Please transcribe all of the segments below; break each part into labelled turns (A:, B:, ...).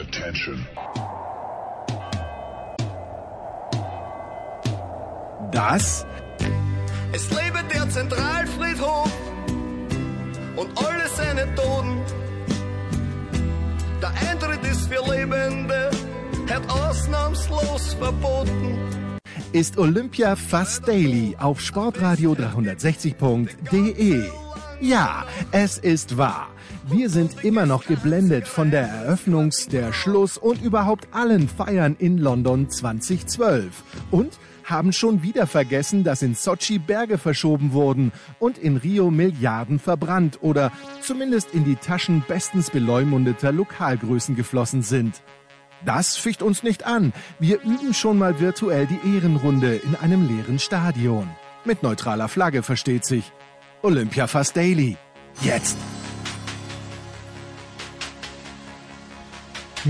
A: Attention.
B: Das
C: Es lebe der Zentralfriedhof und alle seine Toten. Der Eintritt ist für Lebende, hat ausnahmslos verboten.
B: ist Olympia Fast Daily auf sportradio 360.de. Ja, es ist wahr. Wir sind immer noch geblendet von der Eröffnungs-, der Schluss- und überhaupt allen Feiern in London 2012. Und haben schon wieder vergessen, dass in Sochi Berge verschoben wurden und in Rio Milliarden verbrannt oder zumindest in die Taschen bestens beleumundeter Lokalgrößen geflossen sind. Das ficht uns nicht an. Wir üben schon mal virtuell die Ehrenrunde in einem leeren Stadion. Mit neutraler Flagge versteht sich. Olympia Fast Daily. Jetzt.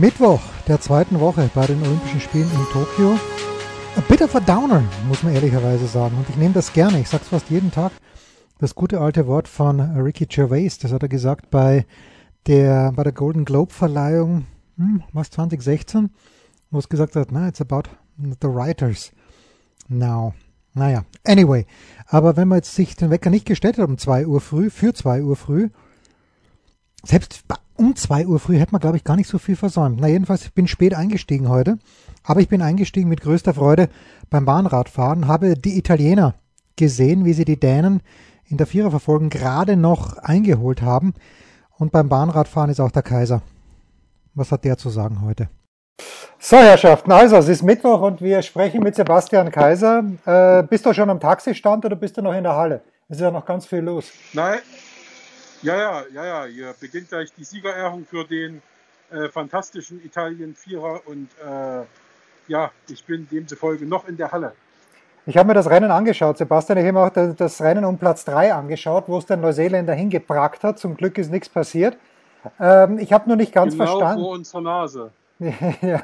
D: Mittwoch der zweiten Woche bei den Olympischen Spielen in Tokio. A bit of a downer, muss man ehrlicherweise sagen. Und ich nehme das gerne. Ich sage es fast jeden Tag. Das gute alte Wort von Ricky Gervais, das hat er gesagt bei der, bei der Golden Globe Verleihung, hm, was 2016, wo es gesagt hat, na, it's about the writers now. Naja, anyway. Aber wenn man jetzt sich den Wecker nicht gestellt hat um 2 Uhr früh, für 2 Uhr früh, selbst um 2 Uhr früh hätte man, glaube ich, gar nicht so viel versäumt. Na, jedenfalls, ich bin spät eingestiegen heute. Aber ich bin eingestiegen mit größter Freude beim Bahnradfahren, habe die Italiener gesehen, wie sie die Dänen in der Viererverfolgung gerade noch eingeholt haben. Und beim Bahnradfahren ist auch der Kaiser. Was hat der zu sagen heute? So, Herrschaften, also es ist Mittwoch und wir sprechen mit Sebastian Kaiser. Äh, bist du schon am Taxistand oder bist du noch in der Halle? Es ist ja noch ganz viel los.
E: Nein. Ja, ja, ja, ja. Hier beginnt gleich die Siegerehrung für den äh, fantastischen Italien-Vierer und äh, ja, ich bin demzufolge noch in der Halle.
D: Ich habe mir das Rennen angeschaut, Sebastian. Ich habe mir auch das, Rennen um Platz 3 angeschaut, wo es der Neuseeländer hingebrackt hat. Zum Glück ist nichts passiert. Ähm, ich habe nur nicht ganz
E: genau
D: verstanden.
E: vor unserer Nase.
D: ja.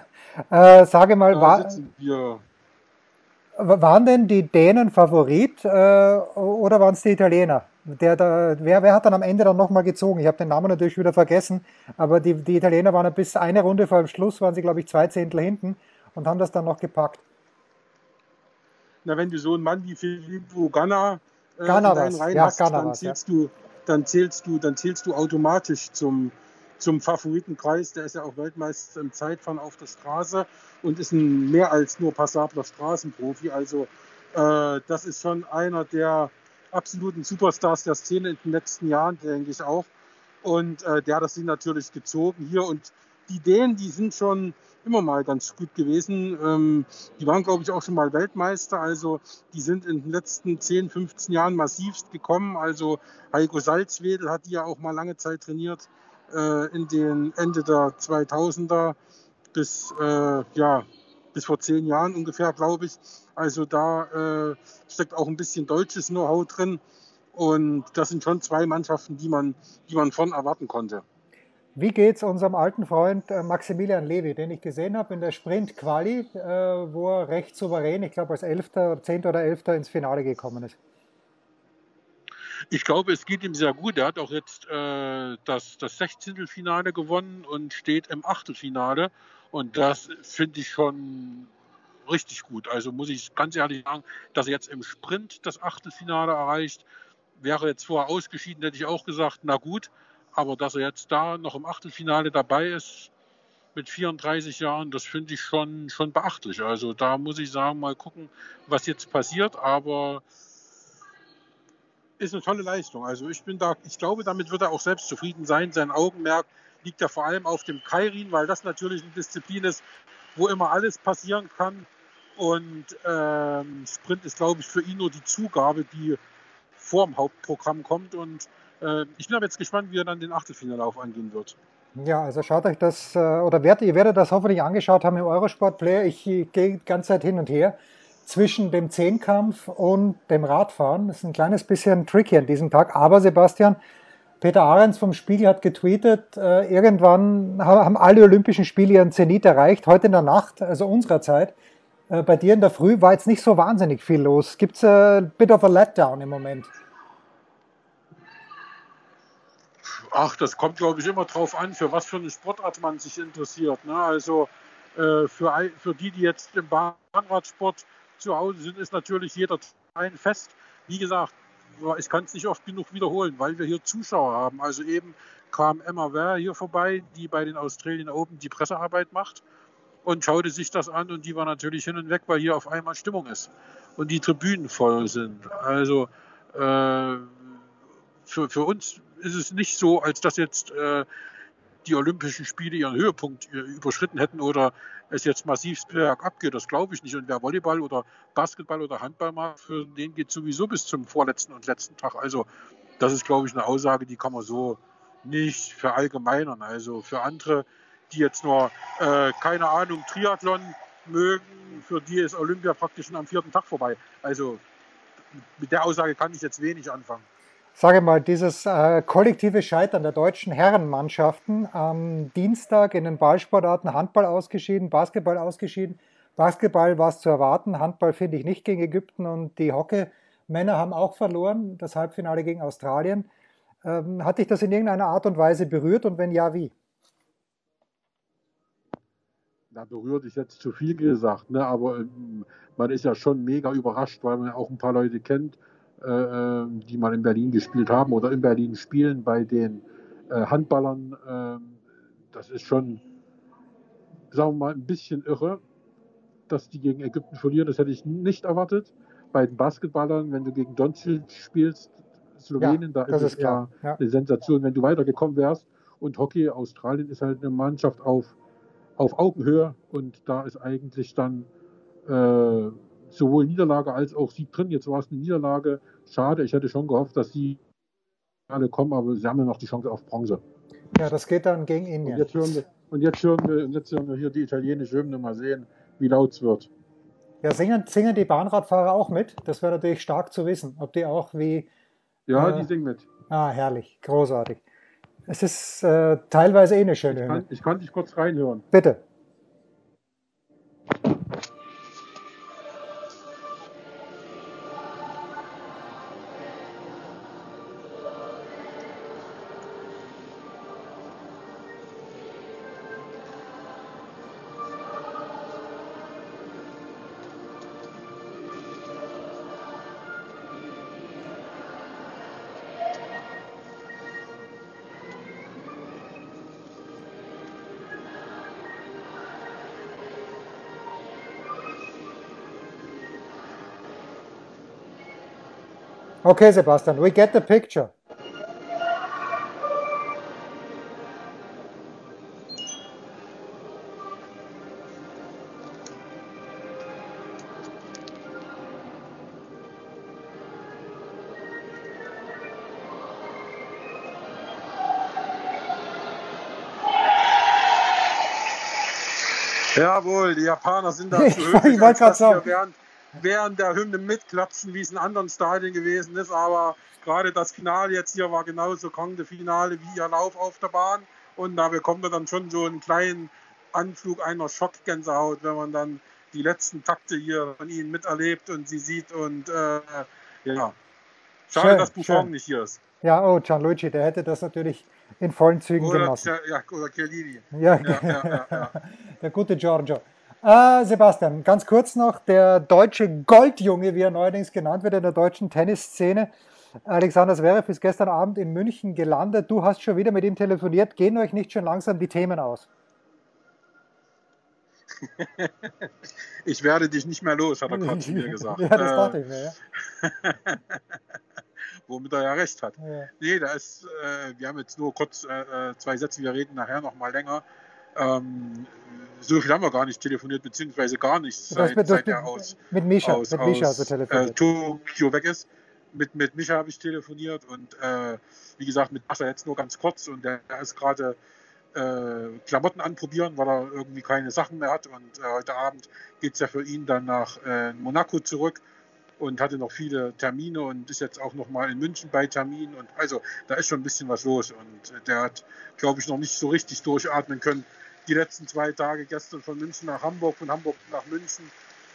D: äh, sage mal,
E: Da
D: war,
E: wir.
D: waren denn die Dänen Favorit äh, oder waren es die Italiener? Der, da, wer, wer hat dann am Ende dann nochmal gezogen? Ich habe den Namen natürlich wieder vergessen, aber die, die Italiener waren bis eine Runde vor dem Schluss, waren sie, glaube ich, zwei Zehntel hinten und haben das dann noch gepackt.
E: Na, wenn du so einen Mann wie Filippo Ganna äh. Reihen
D: Ja,
E: hast, dann
D: war's, ja.
E: zählst du, dann zählst du, dann zählst du automatisch zum, zum Favoritenkreis. Der ist ja auch Weltmeister im Zeitfahren auf der Straße und ist ein mehr als nur passabler Straßenprofi. Also äh, das ist schon einer der absoluten Superstars der Szene in den letzten Jahren, denke ich auch. Und äh, der hat das Ding natürlich gezogen hier. Und die Dänen, die sind schon immer mal ganz gut gewesen. Ähm, die waren, glaube ich, auch schon mal Weltmeister. Also die sind in den letzten 10, 15 Jahren massivst gekommen. Also Heiko Salzwedel hat die ja auch mal lange Zeit trainiert äh, in den Ende der 2000er bis, äh, ja, bis vor zehn Jahren ungefähr, glaube ich. Also da äh, steckt auch ein bisschen deutsches Know-how drin. Und das sind schon zwei Mannschaften, die man, die man von erwarten konnte.
D: Wie geht's unserem alten Freund äh, Maximilian Levi, den ich gesehen habe in der Sprint-Quali, äh, wo er recht souverän, ich glaube als Elfter, Zehnter oder Elfter ins Finale gekommen ist?
E: Ich glaube, es geht ihm sehr gut. Er hat auch jetzt äh, das, das 16. Finale gewonnen und steht im Achtelfinale. Und das finde ich schon richtig gut. Also muss ich ganz ehrlich sagen, dass er jetzt im Sprint das Achtelfinale erreicht. Wäre jetzt vorher ausgeschieden, hätte ich auch gesagt, na gut. Aber dass er jetzt da noch im Achtelfinale dabei ist mit 34 Jahren, das finde ich schon, schon beachtlich. Also da muss ich sagen, mal gucken, was jetzt passiert. Aber ist eine tolle Leistung. Also ich bin da, ich glaube, damit wird er auch selbst zufrieden sein. Sein Augenmerk liegt ja vor allem auf dem Kairin, weil das natürlich eine Disziplin ist, wo immer alles passieren kann. Und ähm, Sprint ist, glaube ich, für ihn nur die Zugabe, die vor dem Hauptprogramm kommt. Und äh, ich bin aber jetzt gespannt, wie er dann den Achtelfinalauf angehen wird.
D: Ja, also schaut euch das, äh, oder werdet, ihr werdet das hoffentlich angeschaut haben im Eurosport-Player. Ich äh, gehe die ganze Zeit hin und her zwischen dem Zehnkampf und dem Radfahren. Das ist ein kleines bisschen tricky an diesem Tag. Aber Sebastian, Peter Ahrens vom Spiegel hat getweetet, äh, irgendwann ha- haben alle Olympischen Spiele ihren Zenit erreicht. Heute in der Nacht, also unserer Zeit. Äh, bei dir in der Früh war jetzt nicht so wahnsinnig viel los. Gibt es ein bit of a letdown im Moment?
E: Ach, das kommt, glaube ich, immer drauf an, für was für eine Sportart man sich interessiert. Ne? Also äh, für, für die, die jetzt im Bahnradsport zu Hause sind, ist natürlich jeder ein Fest. Wie gesagt, ich kann es nicht oft genug wiederholen, weil wir hier Zuschauer haben. Also eben kam Emma Ware hier vorbei, die bei den Australien Open die Pressearbeit macht und schaute sich das an und die war natürlich hin und weg, weil hier auf einmal Stimmung ist und die Tribünen voll sind. Also äh, für, für uns ist es nicht so, als dass jetzt äh, die Olympischen Spiele ihren Höhepunkt überschritten hätten oder es jetzt massiv bergab geht. Das glaube ich nicht. Und wer Volleyball oder Basketball oder Handball macht, für den geht sowieso bis zum vorletzten und letzten Tag. Also das ist, glaube ich, eine Aussage, die kann man so nicht verallgemeinern. Also für andere, die jetzt nur, äh, keine Ahnung, Triathlon mögen, für die ist Olympia praktisch schon am vierten Tag vorbei. Also mit der Aussage kann ich jetzt wenig anfangen
D: sage mal, dieses äh, kollektive Scheitern der deutschen Herrenmannschaften am Dienstag in den Ballsportarten Handball ausgeschieden, Basketball ausgeschieden. Basketball war es zu erwarten, Handball finde ich nicht gegen Ägypten und die Hockey-Männer haben auch verloren, das Halbfinale gegen Australien. Ähm, hat dich das in irgendeiner Art und Weise berührt und wenn ja, wie?
E: Da berührt dich jetzt zu viel gesagt, ne? aber ähm, man ist ja schon mega überrascht, weil man auch ein paar Leute kennt äh, ähm, die mal in Berlin gespielt haben oder in Berlin spielen bei den äh, Handballern. Äh, das ist schon, sagen wir mal, ein bisschen irre, dass die gegen Ägypten verlieren. Das hätte ich nicht erwartet. Bei den Basketballern, wenn du gegen Doncic spielst, Slowenien, ja, da ist es ja eine Sensation, wenn du weitergekommen wärst. Und Hockey, Australien ist halt eine Mannschaft auf, auf Augenhöhe und da ist eigentlich dann äh, sowohl Niederlage als auch Sieg drin. Jetzt war es eine Niederlage. Schade, ich hätte schon gehofft, dass sie alle kommen, aber sie haben ja noch die Chance auf Bronze.
D: Ja, das geht dann gegen Indien.
E: Und jetzt hören wir, und jetzt hören wir, und jetzt hören wir hier die italienische Hymne mal sehen, wie laut es wird.
D: Ja, singen, singen die Bahnradfahrer auch mit? Das wäre natürlich stark zu wissen, ob die auch wie.
E: Ja, äh, die singen mit.
D: Ah, herrlich, großartig. Es ist äh, teilweise eh eine schöne
E: ich kann,
D: Hymne.
E: Ich kann dich kurz reinhören.
D: Bitte. Okay, Sebastian, we get the picture.
E: Jawohl, die Japaner sind da
D: zu höflich, ich wollte gerade sagen
E: während der Hymne mitklatschen, wie es in anderen Stadien gewesen ist. Aber gerade das Finale jetzt hier war genauso Grande Finale wie ihr Lauf auf der Bahn. Und da bekommt man dann schon so einen kleinen Anflug einer Schockgänsehaut, wenn man dann die letzten Takte hier von ihnen miterlebt und sie sieht. Und äh, ja, schade, schön, dass Buffon schön. nicht hier ist.
D: Ja, oh, Gianluigi, der hätte das natürlich in vollen Zügen
E: oder,
D: genossen.
E: Ja, oder Chiellini.
D: Ja, ja, ja, ja, der gute Giorgio. Äh, Sebastian, ganz kurz noch, der deutsche Goldjunge, wie er neuerdings genannt wird in der deutschen Tennisszene, Alexander Zverev ist gestern Abend in München gelandet. Du hast schon wieder mit ihm telefoniert. Gehen euch nicht schon langsam die Themen aus?
E: ich werde dich nicht mehr los, hat er gerade zu mir gesagt.
D: ja, das dachte ich mir, ja.
E: Womit er ja recht hat. Ja. Nee, da ist, äh, wir haben jetzt nur kurz äh, äh zwei Sätze, wir reden nachher noch mal länger. Ähm, so viel haben wir gar nicht telefoniert, beziehungsweise gar nicht, seit,
D: mit,
E: seit er aus,
D: mit Micha,
E: aus,
D: mit Micha
E: aus, äh, Tokio weg ist. Mit, mit Micha habe ich telefoniert und äh, wie gesagt, mit Mascha jetzt nur ganz kurz und der, der ist gerade äh, Klamotten anprobieren, weil er irgendwie keine Sachen mehr hat und äh, heute Abend geht es ja für ihn dann nach äh, Monaco zurück und hatte noch viele Termine und ist jetzt auch noch mal in München bei Terminen und also da ist schon ein bisschen was los und der hat, glaube ich, noch nicht so richtig durchatmen können, die letzten zwei Tage, gestern von München nach Hamburg, von Hamburg nach München.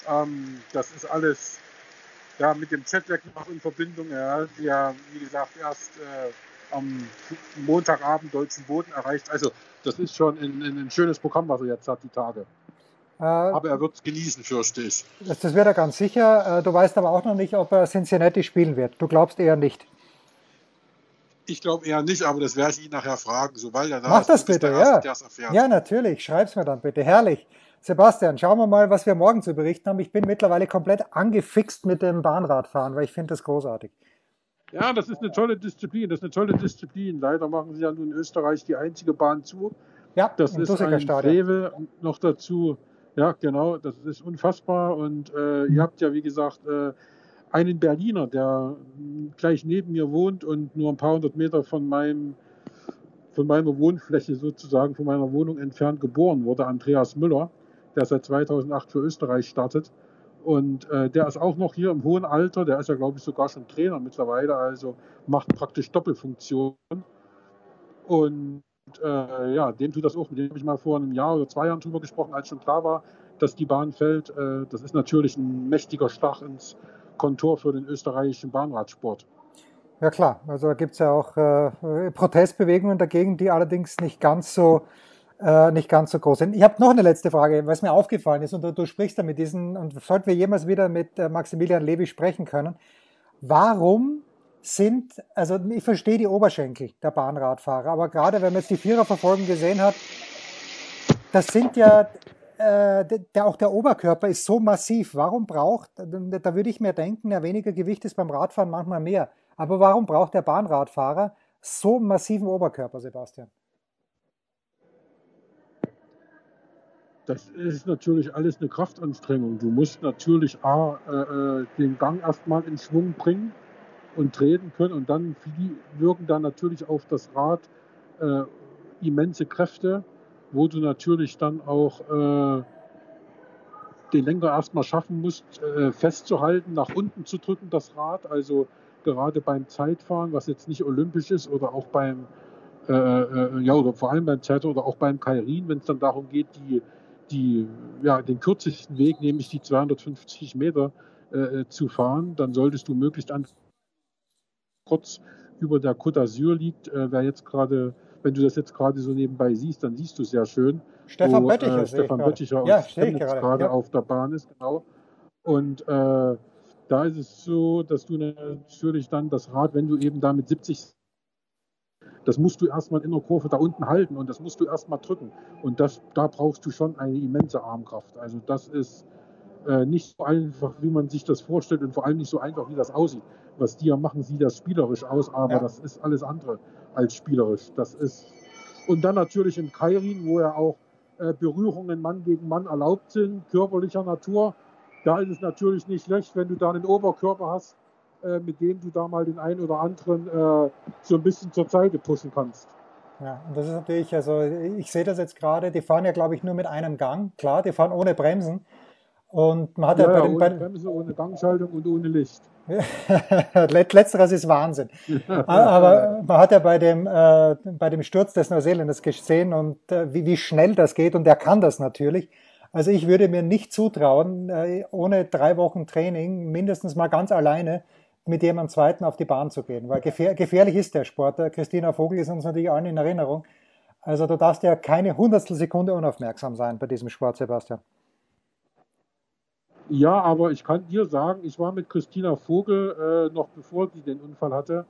E: Ähm, das ist alles ja, mit dem Jetlag noch in Verbindung. Er hat ja, wie gesagt, erst äh, am Montagabend deutschen Boden erreicht. Also das ist schon ein, ein schönes Programm, was er jetzt hat, die Tage. Äh, aber er wird es genießen, fürchte ich.
D: Das, das wird er ganz sicher. Äh, du weißt aber auch noch nicht, ob er Cincinnati spielen wird. Du glaubst eher nicht.
E: Ich glaube eher nicht, aber das werde ich ihn nachher fragen, sobald er
D: da Mach ist. Mach das bitte, ja. Erste, ja, natürlich. Schreib's mir dann bitte. Herrlich. Sebastian, schauen wir mal, was wir morgen zu berichten haben. Ich bin mittlerweile komplett angefixt mit dem Bahnradfahren, weil ich finde das großartig.
E: Ja, das ist eine tolle Disziplin. Das ist eine tolle Disziplin. Leider machen sie ja nun in Österreich die einzige Bahn zu. Ja, das ist ein Frevel. Noch dazu, ja, genau, das ist unfassbar. Und äh, ihr habt ja, wie gesagt, äh, einen Berliner, der gleich neben mir wohnt und nur ein paar hundert Meter von meinem von meiner Wohnfläche sozusagen, von meiner Wohnung entfernt geboren wurde, Andreas Müller, der seit 2008 für Österreich startet. Und äh, der ist auch noch hier im hohen Alter, der ist ja, glaube ich, sogar schon Trainer mittlerweile, also macht praktisch Doppelfunktion. Und äh, ja, dem tut das auch, mit dem habe ich mal vor einem Jahr oder zwei Jahren drüber gesprochen, als schon klar war, dass die Bahn fällt. Äh, das ist natürlich ein mächtiger Stach ins Kontor für den österreichischen Bahnradsport.
D: Ja klar, also da gibt es ja auch äh, Protestbewegungen dagegen, die allerdings nicht ganz so äh, nicht ganz so groß sind. Ich habe noch eine letzte Frage, was mir aufgefallen ist, und du, du sprichst da mit diesen, und sollten wir jemals wieder mit äh, Maximilian Levy sprechen können, warum sind, also ich verstehe die Oberschenkel der Bahnradfahrer, aber gerade wenn man jetzt die Viererverfolgung gesehen hat, das sind ja äh, der, auch der Oberkörper ist so massiv. Warum braucht, da würde ich mir denken, ja, weniger Gewicht ist beim Radfahren manchmal mehr. Aber warum braucht der Bahnradfahrer so massiven Oberkörper, Sebastian?
E: Das ist natürlich alles eine Kraftanstrengung. Du musst natürlich A, äh, äh den Gang erstmal in Schwung bringen und treten können und dann wirken dann natürlich auf das Rad äh, immense Kräfte wo du natürlich dann auch äh, den Lenker erstmal schaffen musst, äh, festzuhalten, nach unten zu drücken, das Rad. Also gerade beim Zeitfahren, was jetzt nicht olympisch ist, oder auch beim, äh, äh, ja, oder vor allem beim Zeit oder auch beim Kairin, wenn es dann darum geht, die, die, ja, den kürzesten Weg, nämlich die 250 Meter äh, zu fahren, dann solltest du möglichst an kurz über der Côte d'Azur liegt. Äh, wer jetzt gerade wenn du das jetzt gerade so nebenbei siehst, dann siehst du es sehr schön.
D: Stefan wo, Bötticher, äh,
E: Stefan Bötticher ja, gerade ja. auf der Bahn ist, genau. Und äh, da ist es so, dass du natürlich dann das Rad, wenn du eben da mit 70 das musst du erstmal in der Kurve da unten halten und das musst du erstmal drücken. Und das, da brauchst du schon eine immense Armkraft. Also das ist äh, nicht so einfach, wie man sich das vorstellt und vor allem nicht so einfach, wie das aussieht. Was die ja machen, sieht das spielerisch aus, aber ja. das ist alles andere als spielerisch. Das ist und dann natürlich in Kairin, wo ja auch äh, Berührungen Mann gegen Mann erlaubt sind, körperlicher Natur. Da ist es natürlich nicht schlecht, wenn du da einen Oberkörper hast, äh, mit dem du da mal den einen oder anderen äh, so ein bisschen zur Seite pushen kannst.
D: Ja, und das ist natürlich, also ich sehe das jetzt gerade, die fahren ja, glaube ich, nur mit einem Gang. Klar, die fahren ohne Bremsen. Und man hat ja, ja bei
E: den, ohne Bremse, ohne Gangschaltung und ohne Licht.
D: Letzteres ist Wahnsinn. Aber man hat ja bei dem, äh, bei dem Sturz des Neuseeländers gesehen und äh, wie, wie schnell das geht und er kann das natürlich. Also ich würde mir nicht zutrauen, äh, ohne drei Wochen Training mindestens mal ganz alleine mit jemandem Zweiten auf die Bahn zu gehen, weil gefähr gefährlich ist der Sport. Christina Vogel ist uns natürlich allen in Erinnerung. Also du darfst ja keine Hundertstel Sekunde unaufmerksam sein bei diesem Sport, Sebastian.
E: Ja, aber ich kann dir sagen, ich war mit Christina Vogel, äh, noch bevor sie den Unfall hatte,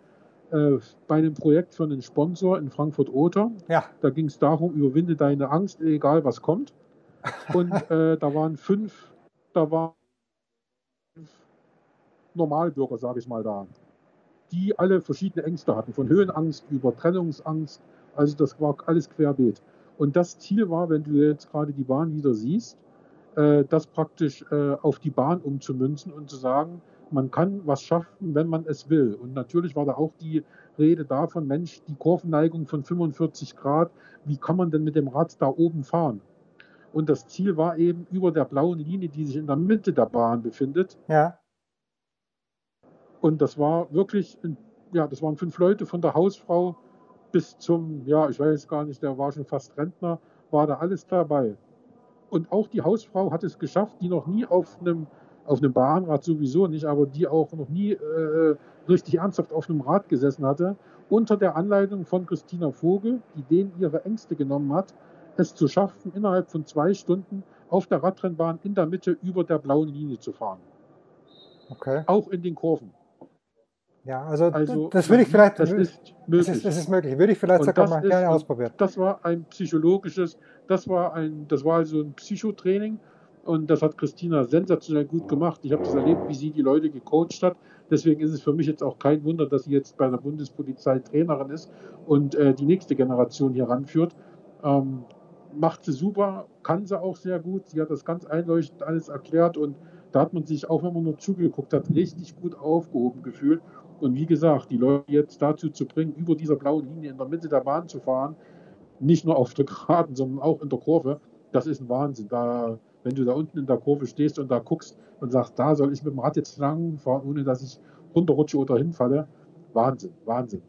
E: äh, bei einem Projekt für einen Sponsor in Frankfurt-Oder. Ja. Da ging es darum, überwinde deine Angst, egal was kommt. Und äh, da waren fünf, da waren fünf Normalbürger, sage ich mal da, die alle verschiedene Ängste hatten, von Höhenangst über Trennungsangst. Also das war alles querbeet. Und das Ziel war, wenn du jetzt gerade die Bahn wieder siehst, das praktisch äh, auf die Bahn umzumünzen und zu sagen, man kann was schaffen, wenn man es will. Und natürlich war da auch die Rede davon, Mensch, die Kurvenneigung von 45 Grad, wie kann man denn mit dem Rad da oben fahren? Und das Ziel war eben über der blauen Linie, die sich in der Mitte der Bahn befindet. Ja. Und das war wirklich, ja, das waren fünf Leute von der Hausfrau bis zum, ja, ich weiß gar nicht, der war schon fast Rentner, war da alles dabei. Und auch die Hausfrau hat es geschafft, die noch nie auf einem auf einem Bahnrad sowieso nicht, aber die auch noch nie äh, richtig ernsthaft auf einem Rad gesessen hatte, unter der Anleitung von Christina Vogel, die denen ihre Ängste genommen hat, es zu schaffen, innerhalb von zwei Stunden auf der Radrennbahn in der Mitte über der blauen Linie zu fahren.
D: Okay.
E: Auch in den Kurven.
D: Ja, also,
E: Also,
D: das würde ich vielleicht,
E: Das ist möglich.
D: das ist, das ist möglich. Würde ich vielleicht
E: Und
D: sogar mal
E: ist-
D: gerne ausprobieren.
E: Das war ein psychologisches, das war ein, das war also ein Psychotraining und das hat Christina sensationell gut gemacht. Ich habe das erlebt, wie sie die Leute gecoacht hat. Deswegen ist es für mich jetzt auch kein Wunder, dass sie jetzt bei der Bundespolizei Trainerin ist und äh, die nächste Generation hier ranführt. Ähm, macht sie super, kann sie auch sehr gut. Sie hat das ganz einleuchtend alles erklärt und da hat man sich, auch wenn man nur zugeguckt hat, richtig gut aufgehoben gefühlt. Und wie gesagt, die Leute jetzt dazu zu bringen, über dieser blauen Linie in der Mitte der Bahn zu fahren, nicht nur auf der Geraden, sondern auch in der Kurve, das ist ein Wahnsinn. Da, wenn du da unten in der Kurve stehst und da guckst und sagst, da soll ich mit dem Rad jetzt lang fahren, ohne dass ich runterrutsche oder hinfalle, Wahnsinn, Wahnsinn.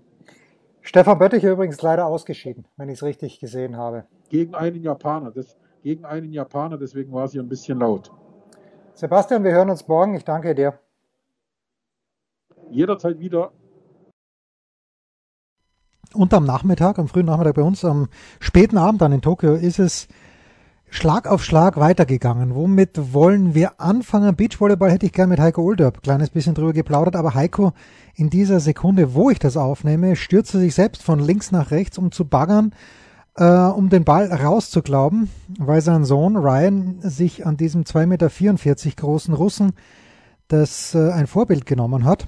D: Stefan Bötticher übrigens leider ausgeschieden, wenn ich es richtig gesehen habe.
E: Gegen einen Japaner, das, gegen einen Japaner, deswegen war es hier ein bisschen laut.
D: Sebastian, wir hören uns morgen. Ich danke dir.
E: Jederzeit wieder.
D: Und am Nachmittag, am frühen Nachmittag bei uns, am späten Abend dann in Tokio, ist es Schlag auf Schlag weitergegangen. Womit wollen wir anfangen? Beachvolleyball hätte ich gern mit Heiko Olderb kleines bisschen drüber geplaudert, aber Heiko in dieser Sekunde, wo ich das aufnehme, stürzte sich selbst von links nach rechts, um zu baggern, äh, um den Ball rauszuglauben, weil sein Sohn Ryan sich an diesem 2,44 Meter großen Russen das äh, ein Vorbild genommen hat.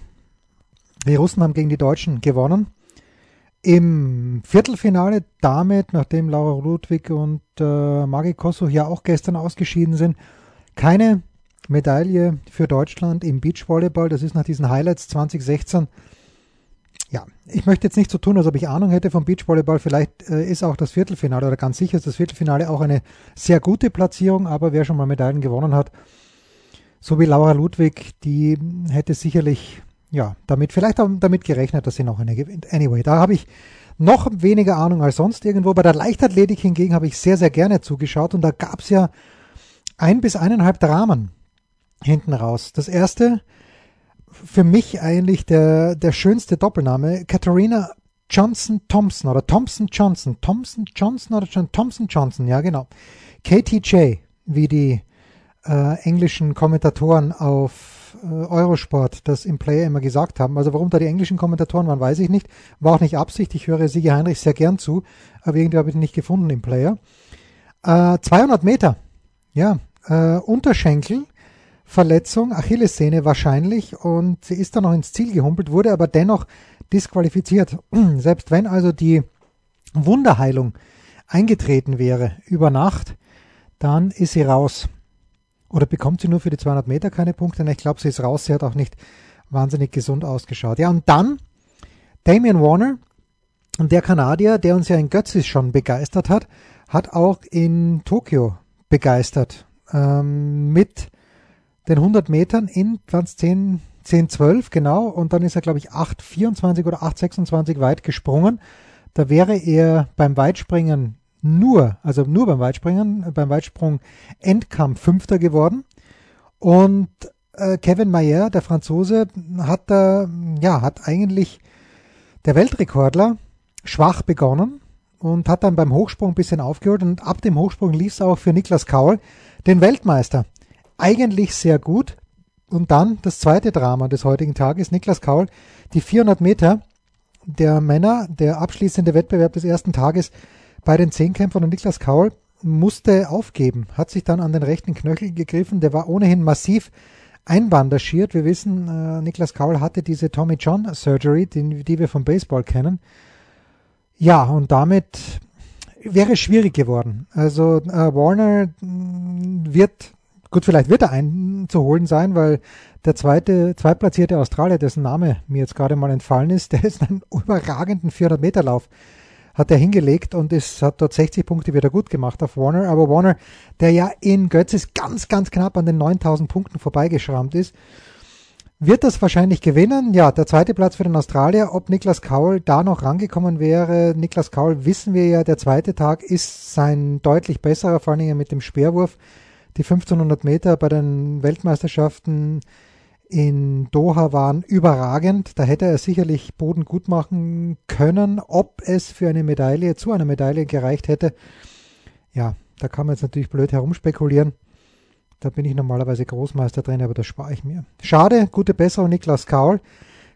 D: Die Russen haben gegen die Deutschen gewonnen. Im Viertelfinale damit, nachdem Laura Ludwig und äh, Magi Kosso ja auch gestern ausgeschieden sind, keine Medaille für Deutschland im Beachvolleyball. Das ist nach diesen Highlights 2016. Ja, ich möchte jetzt nicht so tun, als ob ich Ahnung hätte vom Beachvolleyball. Vielleicht äh, ist auch das Viertelfinale oder ganz sicher ist das Viertelfinale auch eine sehr gute Platzierung, aber wer schon mal Medaillen gewonnen hat, so wie Laura Ludwig, die hätte sicherlich ja, damit vielleicht auch damit gerechnet, dass sie noch eine gewinnt. Anyway, da habe ich noch weniger Ahnung als sonst irgendwo. Bei der Leichtathletik hingegen habe ich sehr, sehr gerne zugeschaut und da gab es ja ein bis eineinhalb Dramen hinten raus. Das erste, für mich eigentlich der, der schönste Doppelname, Katharina Johnson Thompson oder Thompson Johnson. Thompson Johnson oder John Thompson Johnson, ja genau. KTJ, wie die äh, englischen Kommentatoren auf äh, Eurosport das im Player immer gesagt haben. Also warum da die englischen Kommentatoren waren, weiß ich nicht. War auch nicht Absicht. Ich höre Sigi Heinrich sehr gern zu, aber irgendwie habe ich ihn nicht gefunden im Player. Äh, 200 Meter, ja, äh, Unterschenkel, Verletzung, Achillessehne wahrscheinlich und sie ist dann noch ins Ziel gehumpelt, wurde aber dennoch disqualifiziert. Selbst wenn also die Wunderheilung eingetreten wäre über Nacht, dann ist sie raus. Oder bekommt sie nur für die 200 Meter keine Punkte? Ich glaube, sie ist raus. Sie hat auch nicht wahnsinnig gesund ausgeschaut. Ja, und dann Damian Warner, der Kanadier, der uns ja in Götzis schon begeistert hat, hat auch in Tokio begeistert. Ähm, mit den 100 Metern in 10, 10, 12, genau. Und dann ist er, glaube ich, 8, 24 oder 8, 26 weit gesprungen. Da wäre er beim Weitspringen nur, also nur beim Weitspringen, beim Weitsprung Endkampf Fünfter geworden. Und äh, Kevin Mayer, der Franzose, hat da, ja, hat eigentlich der Weltrekordler schwach begonnen und hat dann beim Hochsprung ein bisschen aufgeholt und ab dem Hochsprung lief es auch für Niklas Kaul, den Weltmeister. Eigentlich sehr gut. Und dann das zweite Drama des heutigen Tages, Niklas Kaul, die 400 Meter der Männer, der abschließende Wettbewerb des ersten Tages, bei den Zehnkämpfern und Niklas Kaul musste aufgeben, hat sich dann an den rechten Knöchel gegriffen, der war ohnehin massiv einbandagiert. Wir wissen, äh, Niklas Kaul hatte diese Tommy John Surgery, die, die wir vom Baseball kennen. Ja, und damit wäre es schwierig geworden. Also äh, Warner mh, wird, gut, vielleicht wird er einzuholen sein, weil der zweite, zweitplatzierte Australier, dessen Name mir jetzt gerade mal entfallen ist, der ist einen überragenden 400 Meter Lauf hat er hingelegt und es hat dort 60 Punkte wieder gut gemacht auf Warner. Aber Warner, der ja in Götzis ganz, ganz knapp an den 9000 Punkten vorbeigeschrammt ist, wird das wahrscheinlich gewinnen. Ja, der zweite Platz für den Australier. Ob Niklas Kaul da noch rangekommen wäre, Niklas Kaul wissen wir ja, der zweite Tag ist sein deutlich besserer, vor allen Dingen mit dem Speerwurf. Die 1500 Meter bei den Weltmeisterschaften in Doha waren überragend. Da hätte er sicherlich Boden gut machen können. Ob es für eine Medaille, zu einer Medaille gereicht hätte, ja, da kann man jetzt natürlich blöd herumspekulieren. Da bin ich normalerweise Großmeister drin, aber das spare ich mir. Schade, gute Besserung Niklas Kaul.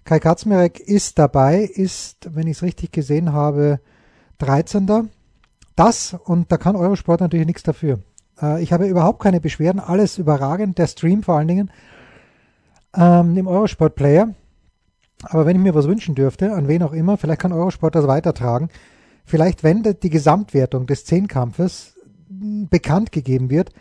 D: Kai Katzmerek ist dabei, ist, wenn ich es richtig gesehen habe, 13. Das, und da kann Eurosport natürlich nichts dafür. Äh, ich habe überhaupt keine Beschwerden, alles überragend, der Stream vor allen Dingen ähm, im Eurosport Player. Aber wenn ich mir was wünschen dürfte, an wen auch immer, vielleicht kann Eurosport das weitertragen. Vielleicht, wenn die Gesamtwertung des Zehnkampfes bekannt gegeben wird,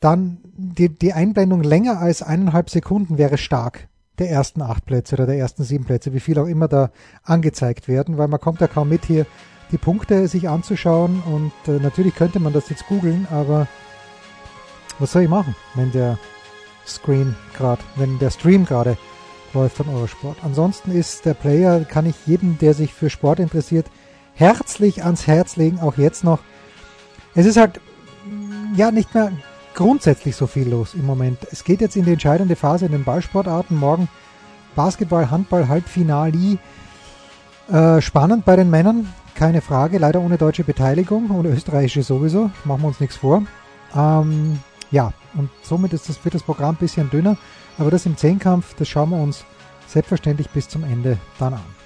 D: dann die, die Einblendung länger als eineinhalb Sekunden wäre stark der ersten acht Plätze oder der ersten sieben Plätze, wie viel auch immer da angezeigt werden, weil man kommt ja kaum mit hier die Punkte sich anzuschauen und äh, natürlich könnte man das jetzt googeln, aber was soll ich machen, wenn der Screen gerade, wenn der Stream gerade läuft von Eurosport. Ansonsten ist der Player, kann ich jedem, der sich für Sport interessiert, herzlich ans Herz legen, auch jetzt noch. Es ist halt ja nicht mehr grundsätzlich so viel los im Moment. Es geht jetzt in die entscheidende Phase in den Ballsportarten. Morgen Basketball, Handball, Halbfinale. Äh, spannend bei den Männern, keine Frage. Leider ohne deutsche Beteiligung, ohne österreichische sowieso. Machen wir uns nichts vor. Ähm, ja, und somit ist das, wird das Programm ein bisschen dünner. Aber das im Zehnkampf, das schauen wir uns selbstverständlich bis zum Ende dann an.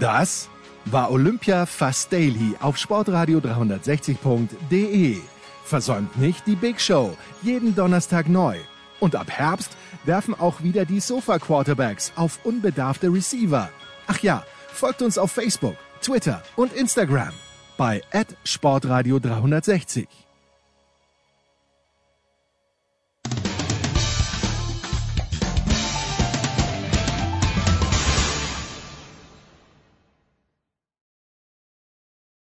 B: Das war Olympia Fast Daily auf sportradio 360.de. Versäumt nicht die Big Show, jeden Donnerstag neu. Und ab Herbst werfen auch wieder die Sofa Quarterbacks auf unbedarfte Receiver. Ach ja, folgt uns auf Facebook, Twitter und Instagram bei Sportradio 360.